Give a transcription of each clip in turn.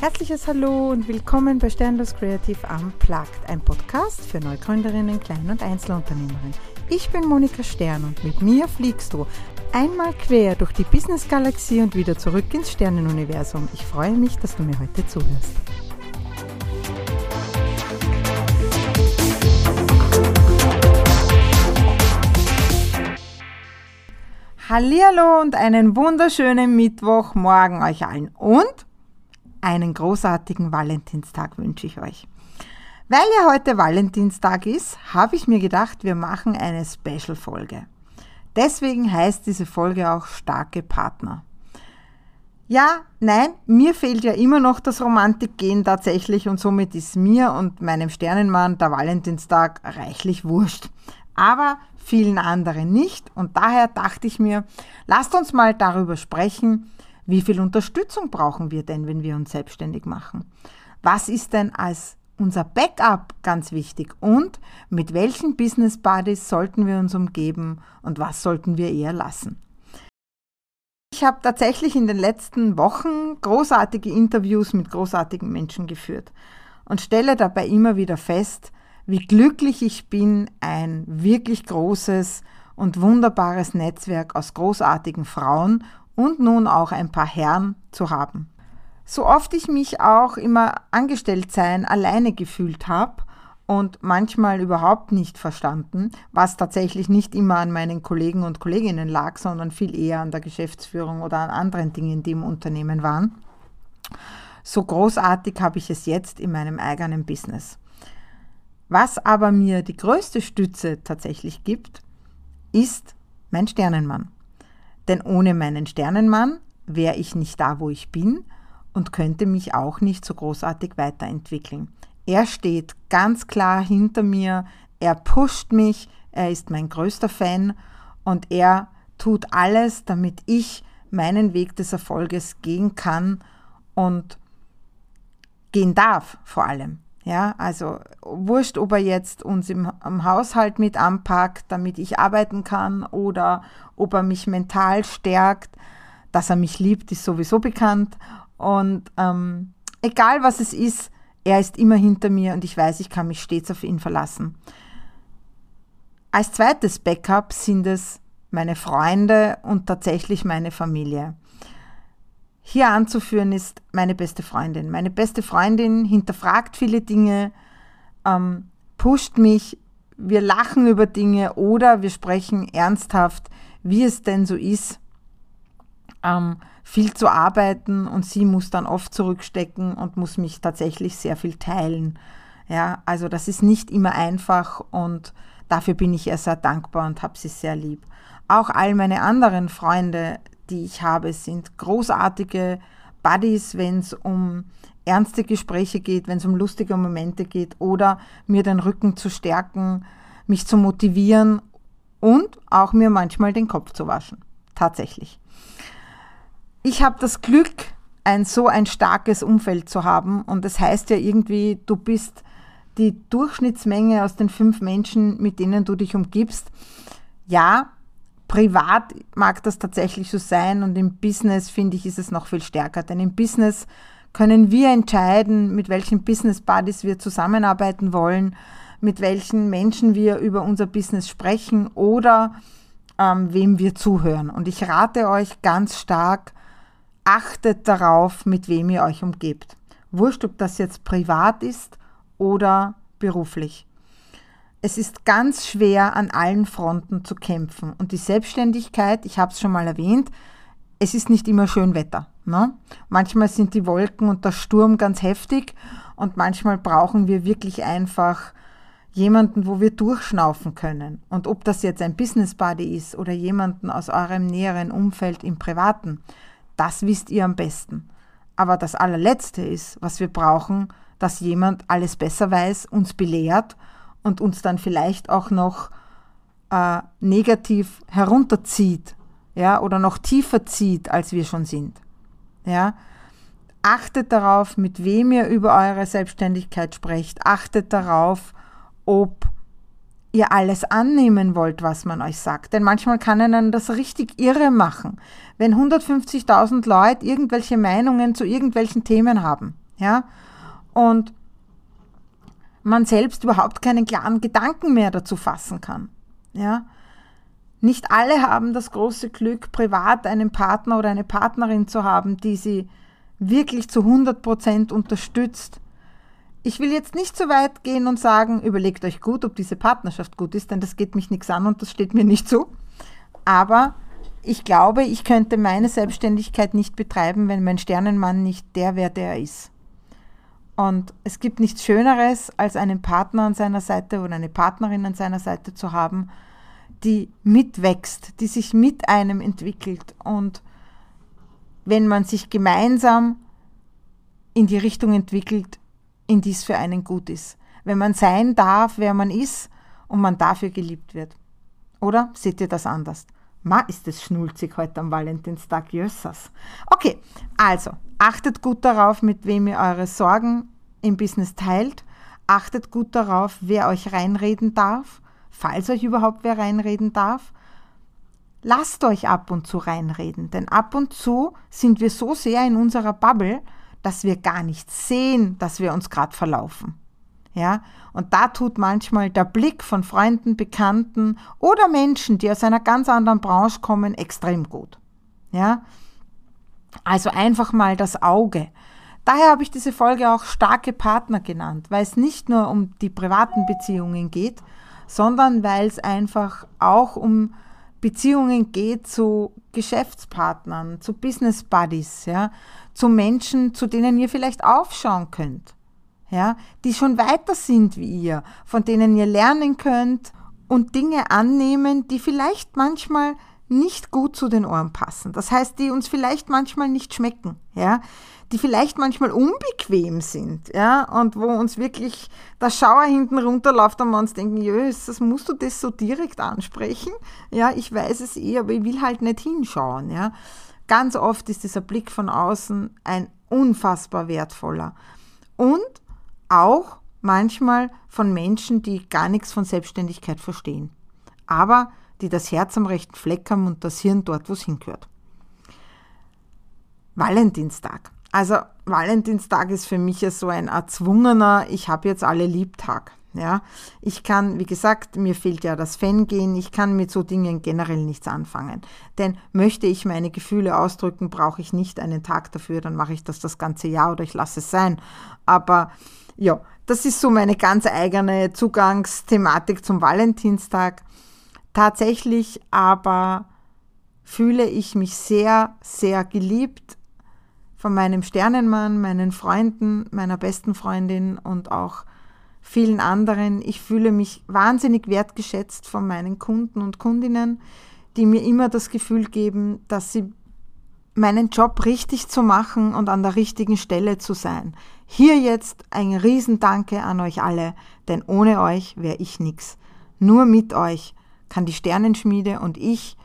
Herzliches Hallo und willkommen bei Sternlos Creative Unplugged, ein Podcast für Neugründerinnen, Klein- und Einzelunternehmerinnen. Ich bin Monika Stern und mit mir fliegst du einmal quer durch die Business-Galaxie und wieder zurück ins Sternenuniversum. Ich freue mich, dass du mir heute zuhörst. Hallihallo und einen wunderschönen Mittwochmorgen euch allen und einen großartigen Valentinstag wünsche ich euch. Weil ja heute Valentinstag ist, habe ich mir gedacht, wir machen eine Special-Folge. Deswegen heißt diese Folge auch starke Partner. Ja, nein, mir fehlt ja immer noch das Romantikgehen tatsächlich und somit ist mir und meinem Sternenmann der Valentinstag reichlich wurscht. Aber vielen anderen nicht und daher dachte ich mir, lasst uns mal darüber sprechen, wie viel Unterstützung brauchen wir denn, wenn wir uns selbstständig machen? Was ist denn als unser Backup ganz wichtig und mit welchen Business Buddies sollten wir uns umgeben und was sollten wir eher lassen? Ich habe tatsächlich in den letzten Wochen großartige Interviews mit großartigen Menschen geführt und stelle dabei immer wieder fest, wie glücklich ich bin, ein wirklich großes und wunderbares Netzwerk aus großartigen Frauen und nun auch ein paar Herren zu haben. So oft ich mich auch immer angestellt sein alleine gefühlt habe und manchmal überhaupt nicht verstanden, was tatsächlich nicht immer an meinen Kollegen und Kolleginnen lag, sondern viel eher an der Geschäftsführung oder an anderen Dingen, die im Unternehmen waren. So großartig habe ich es jetzt in meinem eigenen Business. Was aber mir die größte Stütze tatsächlich gibt, ist mein Sternenmann. Denn ohne meinen Sternenmann wäre ich nicht da, wo ich bin und könnte mich auch nicht so großartig weiterentwickeln. Er steht ganz klar hinter mir, er pusht mich, er ist mein größter Fan und er tut alles, damit ich meinen Weg des Erfolges gehen kann und gehen darf vor allem. Ja, also wurscht, ob er jetzt uns im, im, Haushalt mit anpackt, damit ich arbeiten kann, oder ob er mich mental stärkt. Dass er mich liebt, ist sowieso bekannt. Und ähm, egal was es ist, er ist immer hinter mir und ich weiß, ich kann mich stets auf ihn verlassen. Als zweites Backup sind es meine Freunde und tatsächlich meine Familie. Hier anzuführen ist meine beste Freundin. Meine beste Freundin hinterfragt viele Dinge, ähm, pusht mich, wir lachen über Dinge oder wir sprechen ernsthaft, wie es denn so ist, ähm, viel zu arbeiten und sie muss dann oft zurückstecken und muss mich tatsächlich sehr viel teilen. Ja, also das ist nicht immer einfach und dafür bin ich ihr sehr dankbar und habe sie sehr lieb. Auch all meine anderen Freunde, die ich habe, sind großartige Buddies, wenn es um ernste Gespräche geht, wenn es um lustige Momente geht oder mir den Rücken zu stärken, mich zu motivieren und auch mir manchmal den Kopf zu waschen. Tatsächlich. Ich habe das Glück, ein so ein starkes Umfeld zu haben und das heißt ja irgendwie, du bist die Durchschnittsmenge aus den fünf Menschen, mit denen du dich umgibst. Ja, Privat mag das tatsächlich so sein und im Business finde ich, ist es noch viel stärker. Denn im Business können wir entscheiden, mit welchen Business Buddies wir zusammenarbeiten wollen, mit welchen Menschen wir über unser Business sprechen oder ähm, wem wir zuhören. Und ich rate euch ganz stark, achtet darauf, mit wem ihr euch umgebt. Wurscht, ob das jetzt privat ist oder beruflich. Es ist ganz schwer, an allen Fronten zu kämpfen. Und die Selbstständigkeit, ich habe es schon mal erwähnt, es ist nicht immer schön Wetter. Ne? Manchmal sind die Wolken und der Sturm ganz heftig und manchmal brauchen wir wirklich einfach jemanden, wo wir durchschnaufen können. Und ob das jetzt ein Business Buddy ist oder jemanden aus eurem näheren Umfeld im Privaten, das wisst ihr am besten. Aber das allerletzte ist, was wir brauchen, dass jemand alles besser weiß, uns belehrt und uns dann vielleicht auch noch äh, negativ herunterzieht, ja, oder noch tiefer zieht, als wir schon sind. Ja. Achtet darauf, mit wem ihr über eure Selbstständigkeit sprecht. Achtet darauf, ob ihr alles annehmen wollt, was man euch sagt. Denn manchmal kann einen das richtig irre machen, wenn 150.000 Leute irgendwelche Meinungen zu irgendwelchen Themen haben. Ja? Und man selbst überhaupt keinen klaren Gedanken mehr dazu fassen kann. Ja? Nicht alle haben das große Glück, privat einen Partner oder eine Partnerin zu haben, die sie wirklich zu 100 Prozent unterstützt. Ich will jetzt nicht so weit gehen und sagen, überlegt euch gut, ob diese Partnerschaft gut ist, denn das geht mich nichts an und das steht mir nicht zu. Aber ich glaube, ich könnte meine Selbstständigkeit nicht betreiben, wenn mein Sternenmann nicht der wäre, der er ist. Und es gibt nichts Schöneres, als einen Partner an seiner Seite oder eine Partnerin an seiner Seite zu haben, die mitwächst, die sich mit einem entwickelt. Und wenn man sich gemeinsam in die Richtung entwickelt, in die es für einen gut ist. Wenn man sein darf, wer man ist und man dafür geliebt wird. Oder seht ihr das anders? Ma, ist es schnulzig heute am Valentinstag, Jössas. Okay, also achtet gut darauf, mit wem ihr eure Sorgen im Business teilt. Achtet gut darauf, wer euch reinreden darf falls euch überhaupt wer reinreden darf. Lasst euch ab und zu reinreden, denn ab und zu sind wir so sehr in unserer Bubble, dass wir gar nicht sehen, dass wir uns gerade verlaufen. Ja, und da tut manchmal der Blick von Freunden, Bekannten oder Menschen, die aus einer ganz anderen Branche kommen, extrem gut. Ja, also einfach mal das Auge. Daher habe ich diese Folge auch starke Partner genannt, weil es nicht nur um die privaten Beziehungen geht, sondern weil es einfach auch um Beziehungen geht zu Geschäftspartnern, zu Business Buddies, ja, zu Menschen, zu denen ihr vielleicht aufschauen könnt, ja, die schon weiter sind wie ihr, von denen ihr lernen könnt und Dinge annehmen, die vielleicht manchmal nicht gut zu den Ohren passen. Das heißt, die uns vielleicht manchmal nicht schmecken, ja, die vielleicht manchmal unbequem sind, ja, und wo uns wirklich der Schauer hinten runterläuft und wir uns denken, Jös, musst du das so direkt ansprechen? Ja, ich weiß es eh, aber ich will halt nicht hinschauen, ja. Ganz oft ist dieser Blick von außen ein unfassbar wertvoller. Und auch manchmal von Menschen, die gar nichts von Selbstständigkeit verstehen. Aber die das Herz am rechten Fleck haben und das Hirn dort, wo es hingehört. Valentinstag. Also Valentinstag ist für mich ja so ein erzwungener, ich habe jetzt alle Liebtag. Ja, ich kann, wie gesagt, mir fehlt ja das Fan-Gehen, ich kann mit so Dingen generell nichts anfangen. Denn möchte ich meine Gefühle ausdrücken, brauche ich nicht einen Tag dafür, dann mache ich das das ganze Jahr oder ich lasse es sein. Aber ja, das ist so meine ganz eigene Zugangsthematik zum Valentinstag. Tatsächlich aber fühle ich mich sehr, sehr geliebt von meinem Sternenmann, meinen Freunden, meiner besten Freundin und auch vielen anderen. Ich fühle mich wahnsinnig wertgeschätzt von meinen Kunden und Kundinnen, die mir immer das Gefühl geben, dass sie meinen Job richtig zu machen und an der richtigen Stelle zu sein. Hier jetzt ein Riesendanke an euch alle, denn ohne euch wäre ich nichts. Nur mit euch kann die Sternenschmiede und ich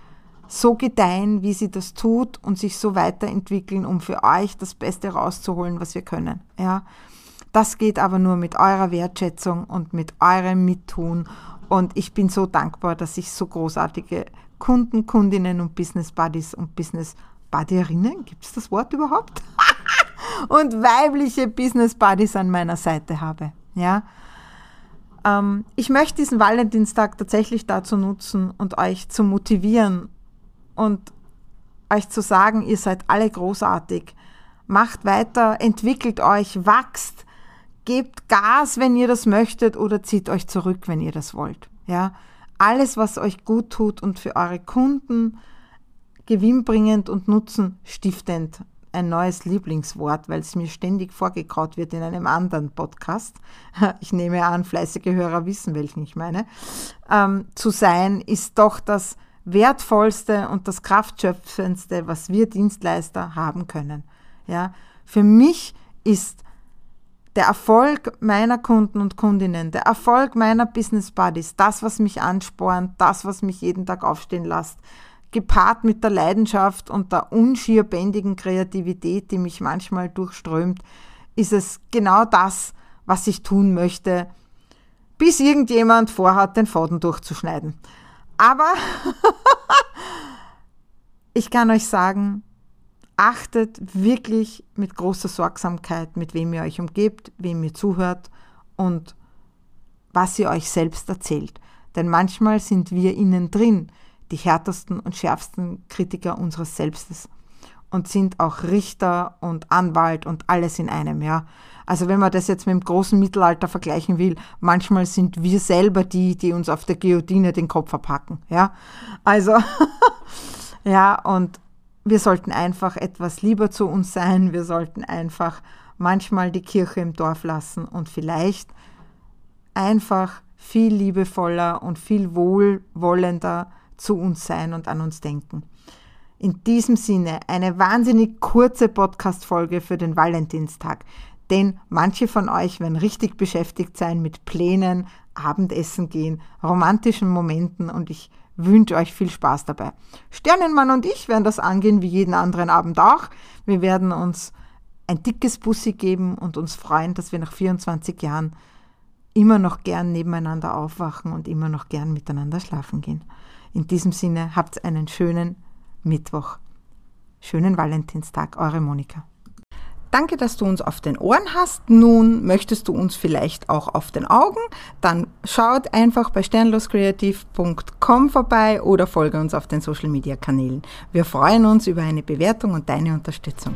so gedeihen, wie sie das tut und sich so weiterentwickeln, um für euch das Beste rauszuholen, was wir können. Ja, das geht aber nur mit eurer Wertschätzung und mit eurem Mittun. Und ich bin so dankbar, dass ich so großartige Kunden, Kundinnen und Business Buddies und Business Buddierinnen, gibt es das Wort überhaupt? und weibliche Business Buddies an meiner Seite habe. Ja, ähm, ich möchte diesen Valentinstag tatsächlich dazu nutzen und euch zu motivieren und euch zu sagen, ihr seid alle großartig. Macht weiter, entwickelt euch, wachst, gebt Gas, wenn ihr das möchtet oder zieht euch zurück, wenn ihr das wollt. Ja, alles, was euch gut tut und für eure Kunden gewinnbringend und nutzenstiftend ein neues Lieblingswort, weil es mir ständig vorgekaut wird in einem anderen Podcast. Ich nehme an, fleißige Hörer wissen, welchen ich meine. Ähm, zu sein ist doch das wertvollste und das kraftschöpfendste, was wir Dienstleister haben können. Ja, für mich ist der Erfolg meiner Kunden und Kundinnen, der Erfolg meiner Business Buddies, das, was mich anspornt, das, was mich jeden Tag aufstehen lässt, gepaart mit der Leidenschaft und der unschierbändigen Kreativität, die mich manchmal durchströmt, ist es genau das, was ich tun möchte, bis irgendjemand vorhat, den Faden durchzuschneiden. Aber ich kann euch sagen, achtet wirklich mit großer Sorgsamkeit, mit wem ihr euch umgebt, wem ihr zuhört und was ihr euch selbst erzählt. Denn manchmal sind wir innen drin die härtesten und schärfsten Kritiker unseres Selbstes und sind auch Richter und Anwalt und alles in einem, ja. Also wenn man das jetzt mit dem großen Mittelalter vergleichen will, manchmal sind wir selber die, die uns auf der Guillotine den Kopf verpacken, ja. Also, ja, und wir sollten einfach etwas lieber zu uns sein, wir sollten einfach manchmal die Kirche im Dorf lassen und vielleicht einfach viel liebevoller und viel wohlwollender zu uns sein und an uns denken. In diesem Sinne eine wahnsinnig kurze Podcast-Folge für den Valentinstag, denn manche von euch werden richtig beschäftigt sein mit Plänen, Abendessen gehen, romantischen Momenten und ich wünsche euch viel Spaß dabei. Sternenmann und ich werden das angehen wie jeden anderen Abend auch. Wir werden uns ein dickes Bussi geben und uns freuen, dass wir nach 24 Jahren immer noch gern nebeneinander aufwachen und immer noch gern miteinander schlafen gehen. In diesem Sinne habt einen schönen Mittwoch. Schönen Valentinstag, eure Monika. Danke, dass du uns auf den Ohren hast. Nun möchtest du uns vielleicht auch auf den Augen. Dann schaut einfach bei sternloskreativ.com vorbei oder folge uns auf den Social Media Kanälen. Wir freuen uns über eine Bewertung und deine Unterstützung.